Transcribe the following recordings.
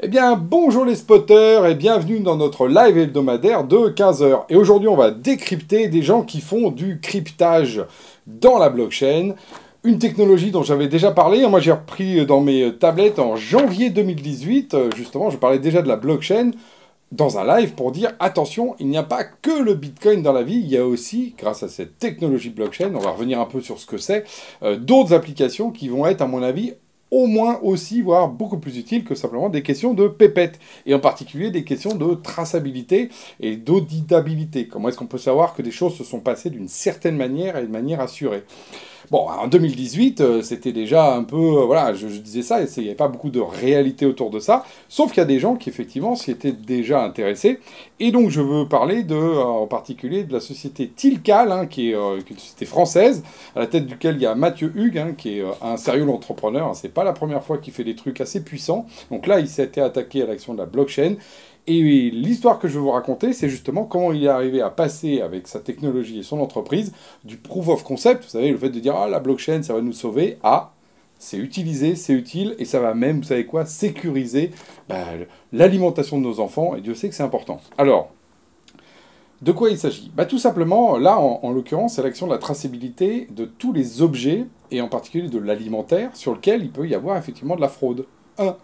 Eh bien, bonjour les spotters et bienvenue dans notre live hebdomadaire de 15h. Et aujourd'hui, on va décrypter des gens qui font du cryptage dans la blockchain. Une technologie dont j'avais déjà parlé. Moi, j'ai repris dans mes tablettes en janvier 2018. Justement, je parlais déjà de la blockchain dans un live pour dire attention, il n'y a pas que le Bitcoin dans la vie, il y a aussi, grâce à cette technologie blockchain, on va revenir un peu sur ce que c'est, euh, d'autres applications qui vont être, à mon avis, au moins aussi, voire beaucoup plus utile que simplement des questions de pépette, et en particulier des questions de traçabilité et d'auditabilité. Comment est-ce qu'on peut savoir que des choses se sont passées d'une certaine manière et de manière assurée? Bon, en 2018, euh, c'était déjà un peu, euh, voilà, je, disais ça, il n'y avait pas beaucoup de réalité autour de ça, sauf qu'il y a des gens qui effectivement s'y étaient déjà intéressés, et donc je veux parler de, euh, en particulier de la société Tilcal, hein, qui, est, une société française, à la tête duquel il y a Mathieu Hugues, hein, qui est un sérieux entrepreneur, hein, c'est pas la première fois qu'il fait des trucs assez puissants, donc là il s'était attaqué à l'action de la blockchain, et l'histoire que je vais vous raconter, c'est justement comment il est arrivé à passer avec sa technologie et son entreprise du proof of concept, vous savez, le fait de dire ah la blockchain ça va nous sauver, à c'est utilisé, c'est utile et ça va même, vous savez quoi, sécuriser bah, l'alimentation de nos enfants et Dieu sait que c'est important. Alors, de quoi il s'agit? Bah, Tout simplement, là en, l'occurrence, c'est l'action de la traçabilité de tous les objets et en particulier de l'alimentaire sur lequel il peut y avoir effectivement de la fraude. 1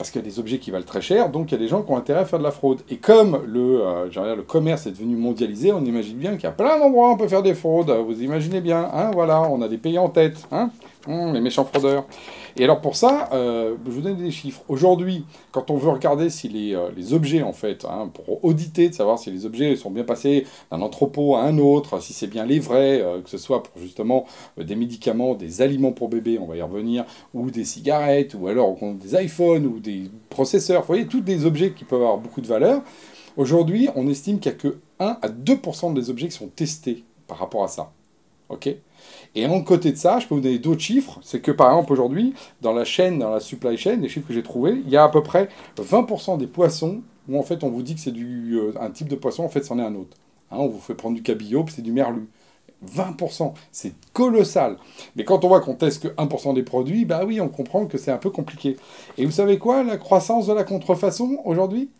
parce qu'il y a des objets qui valent très cher, donc il y a des gens qui ont intérêt à faire de la fraude. Et comme le, euh, le commerce est devenu mondialisé, on imagine bien qu'il y a plein d'endroits où on peut faire des fraudes. Vous imaginez bien, hein, voilà, on a des pays en tête, hein, hum, les méchants fraudeurs. Et alors pour ça, euh, je vous donne des chiffres. Aujourd'hui, quand on veut regarder si les, euh, objets, en fait, hein, pour auditer, de savoir si les objets sont bien passés d'un entrepôt à un autre, si c'est bien les vrais, euh, que ce soit pour justement des médicaments, des aliments pour bébés, on va y revenir, ou des cigarettes, ou alors des iPhones, ou des processeurs, vous voyez, tous des objets qui peuvent avoir beaucoup de valeur. Aujourd'hui, on estime qu'il n'y a que 1 à 2% des objets qui sont testés par rapport à ça. OK et en côté de ça, je peux vous donner d'autres chiffres. C'est que par exemple aujourd'hui, dans la chaîne, dans la supply chain, les chiffres que j'ai trouvés, il y a à peu près 20% des poissons où en fait on vous dit que c'est du euh, un type de poisson, en fait c'en est un autre. Hein, on vous fait prendre du cabillaud, puis c'est du merlu. 20%, c'est colossal. Mais quand on voit qu'on teste que 1% des produits, bah oui, on comprend que c'est un peu compliqué. Et vous savez quoi, la croissance de la contrefaçon aujourd'hui?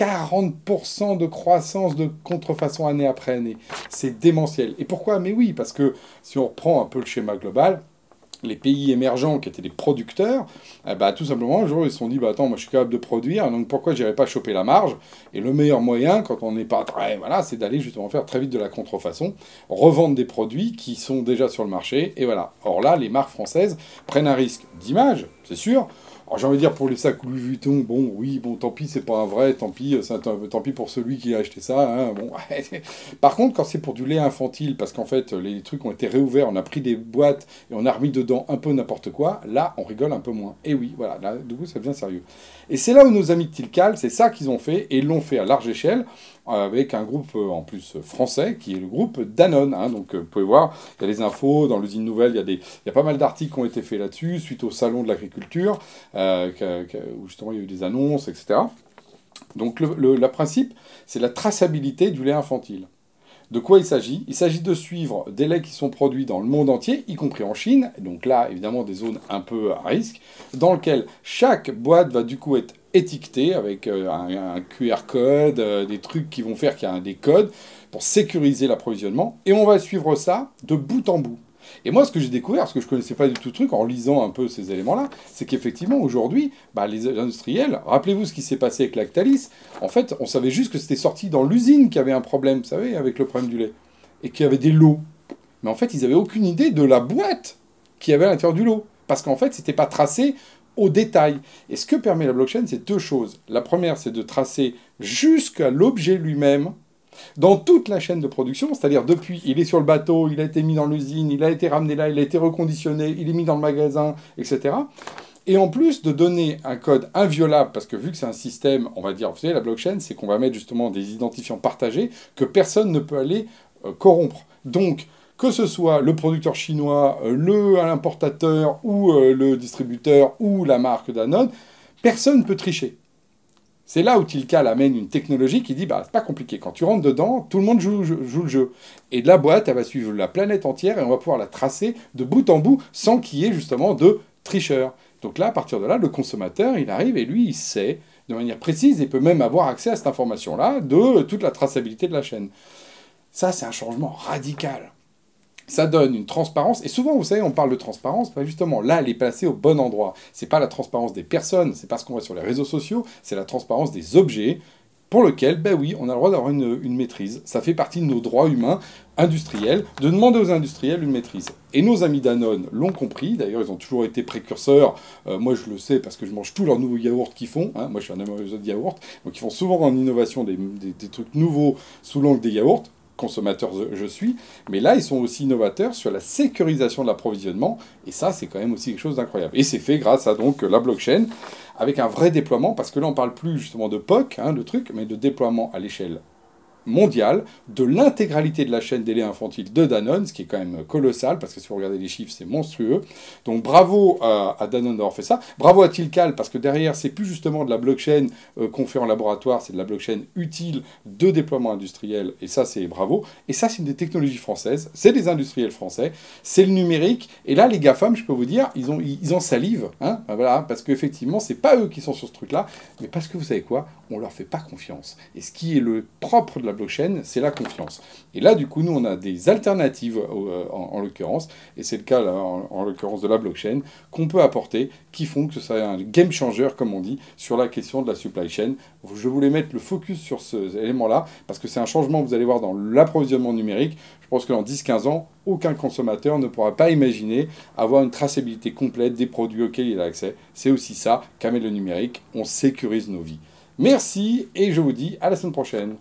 40% de croissance de contrefaçon année après année. C'est démentiel. Et pourquoi? Mais oui, parce que si on reprend un peu le schéma global, les pays émergents qui étaient des producteurs, eh ben, tout simplement, un jour, ils se sont dit, bah, attends, moi je suis capable de produire, donc pourquoi j'irai pas choper la marge? Et le meilleur moyen, quand on n'est pas très... Voilà, c'est d'aller justement faire très vite de la contrefaçon, revendre des produits qui sont déjà sur le marché, et voilà. Or là, les marques françaises prennent un risque d'image, c'est sûr, j'ai envie de dire pour les sacs Louis Vuitton, bon oui, bon tant pis, c'est pas un vrai, tant pis, un, tant pis pour celui qui a acheté ça. Hein, bon. Par contre, quand c'est pour du lait infantile, parce qu'en fait les trucs ont été réouverts, on a pris des boîtes et on a remis dedans un peu n'importe quoi, là on rigole un peu moins. Et oui, voilà, là du coup ça devient sérieux. Et c'est là où nos amis de Tilcal, c'est ça qu'ils ont fait, et l'ont fait à large échelle, avec un groupe euh, en plus français, qui est le groupe Danone. Hein. donc euh, vous pouvez voir, il y a les infos, dans l'usine nouvelle, il y, a des, il y a pas mal d'articles qui ont été faits là-dessus, suite au salon de l'agriculture, euh, où justement il y a eu des annonces, etc. Donc le, principe, c'est la traçabilité du lait infantile. De quoi il s'agit? Il s'agit de suivre des laits qui sont produits dans le monde entier, y compris en Chine, donc là évidemment des zones un peu à risque, dans lesquelles chaque boîte va du coup être étiquetée avec euh, un, QR code, euh, des trucs qui vont faire qu'il y a des codes pour sécuriser l'approvisionnement, et on va suivre ça de bout en bout. Et moi, ce que j'ai découvert, parce que je connaissais pas du tout le truc, en lisant un peu ces éléments-là, c'est qu'effectivement, aujourd'hui, bah, les industriels, rappelez-vous ce qui s'est passé avec Lactalis, en fait, on savait juste que c'était sorti dans l'usine qu'il y avait un problème, vous savez, avec le problème du lait, et qu'il y avait des lots. Mais en fait, ils n'avaient aucune idée de la boîte qui avait à l'intérieur du lot, parce qu'en fait, ce n'était pas tracé au détail. Et ce que permet la blockchain, c'est deux choses. La première, c'est de tracer jusqu'à l'objet lui-même, dans toute la chaîne de production, c'est-à-dire depuis, il est sur le bateau, il a été mis dans l'usine, il a été ramené là, il a été reconditionné, il est mis dans le magasin, etc. Et en plus de donner un code inviolable, parce que vu que c'est un système, on va dire, vous savez, la blockchain, c'est qu'on va mettre justement des identifiants partagés que personne ne peut aller euh, corrompre. Donc, que ce soit le producteur chinois, euh, le l'importateur ou euh, le distributeur ou la marque Danone, personne ne peut tricher. C'est là où Tilcal amène une technologie qui dit bah c'est pas compliqué. Quand tu rentres dedans, tout le monde joue, le jeu. Et de la boîte, elle va suivre la planète entière et on va pouvoir la tracer de bout en bout sans qu'il y ait justement de tricheurs. Donc là, à partir de là, le consommateur, il arrive et lui, il sait de manière précise et peut même avoir accès à cette information-là de toute la traçabilité de la chaîne. Ça, c'est un changement radical. Ça donne une transparence. Et souvent, vous savez, on parle de transparence, bah, justement, là, elle est placée au bon endroit. C'est pas la transparence des personnes, c'est pas ce qu'on voit sur les réseaux sociaux, c'est la transparence des objets pour lequel, ben oui, on a le droit d'avoir une, maîtrise. Ça fait partie de nos droits humains industriels, de demander aux industriels une maîtrise. Et nos amis Danone l'ont compris, d'ailleurs ils ont toujours été précurseurs, euh, moi je le sais parce que je mange tous leurs nouveaux yaourts qu'ils font, hein. moi je suis un amoureux de yaourts, donc ils font souvent en innovation des, des trucs nouveaux sous l'angle des yaourts, consommateur je suis, mais là, ils sont aussi innovateurs sur la sécurisation de l'approvisionnement, et ça, c'est quand même aussi quelque chose d'incroyable. Et c'est fait grâce à donc la blockchain, avec un vrai déploiement, parce que là, on parle plus justement de POC, hein, de truc, mais de déploiement à l'échelle mondiale de l'intégralité de la chaîne des laits infantiles de Danone, ce qui est quand même colossal, parce que si vous regardez les chiffres, c'est monstrueux. Donc bravo à, Danone d'avoir fait ça. Bravo à Tilcal, parce que derrière, c'est plus justement de la blockchain euh, qu'on fait en laboratoire, c'est de la blockchain utile de déploiement industriel, et ça, c'est bravo. Et ça, c'est une des technologies françaises, c'est des industriels français, c'est le numérique, et là, les GAFAM, je peux vous dire, ils ont, ils ont salive, hein, voilà, parce qu'effectivement, c'est pas eux qui sont sur ce truc-là, mais parce que vous savez quoi, on leur fait pas confiance. Et ce qui est le propre de la blockchain, c'est la confiance. Et là, du coup, nous, on a des alternatives, euh, en, l'occurrence, et c'est le cas, en, l'occurrence, de la blockchain, qu'on peut apporter, qui font que ce soit un game changer, comme on dit, sur la question de la supply chain. Je voulais mettre le focus sur ce élément-là, parce que c'est un changement vous allez voir dans l'approvisionnement numérique. Je pense que dans 10-15 ans, aucun consommateur ne pourra pas imaginer avoir une traçabilité complète des produits auxquels il a accès. C'est aussi ça qu'avec le numérique, on sécurise nos vies. Merci et je vous dis à la semaine prochaine.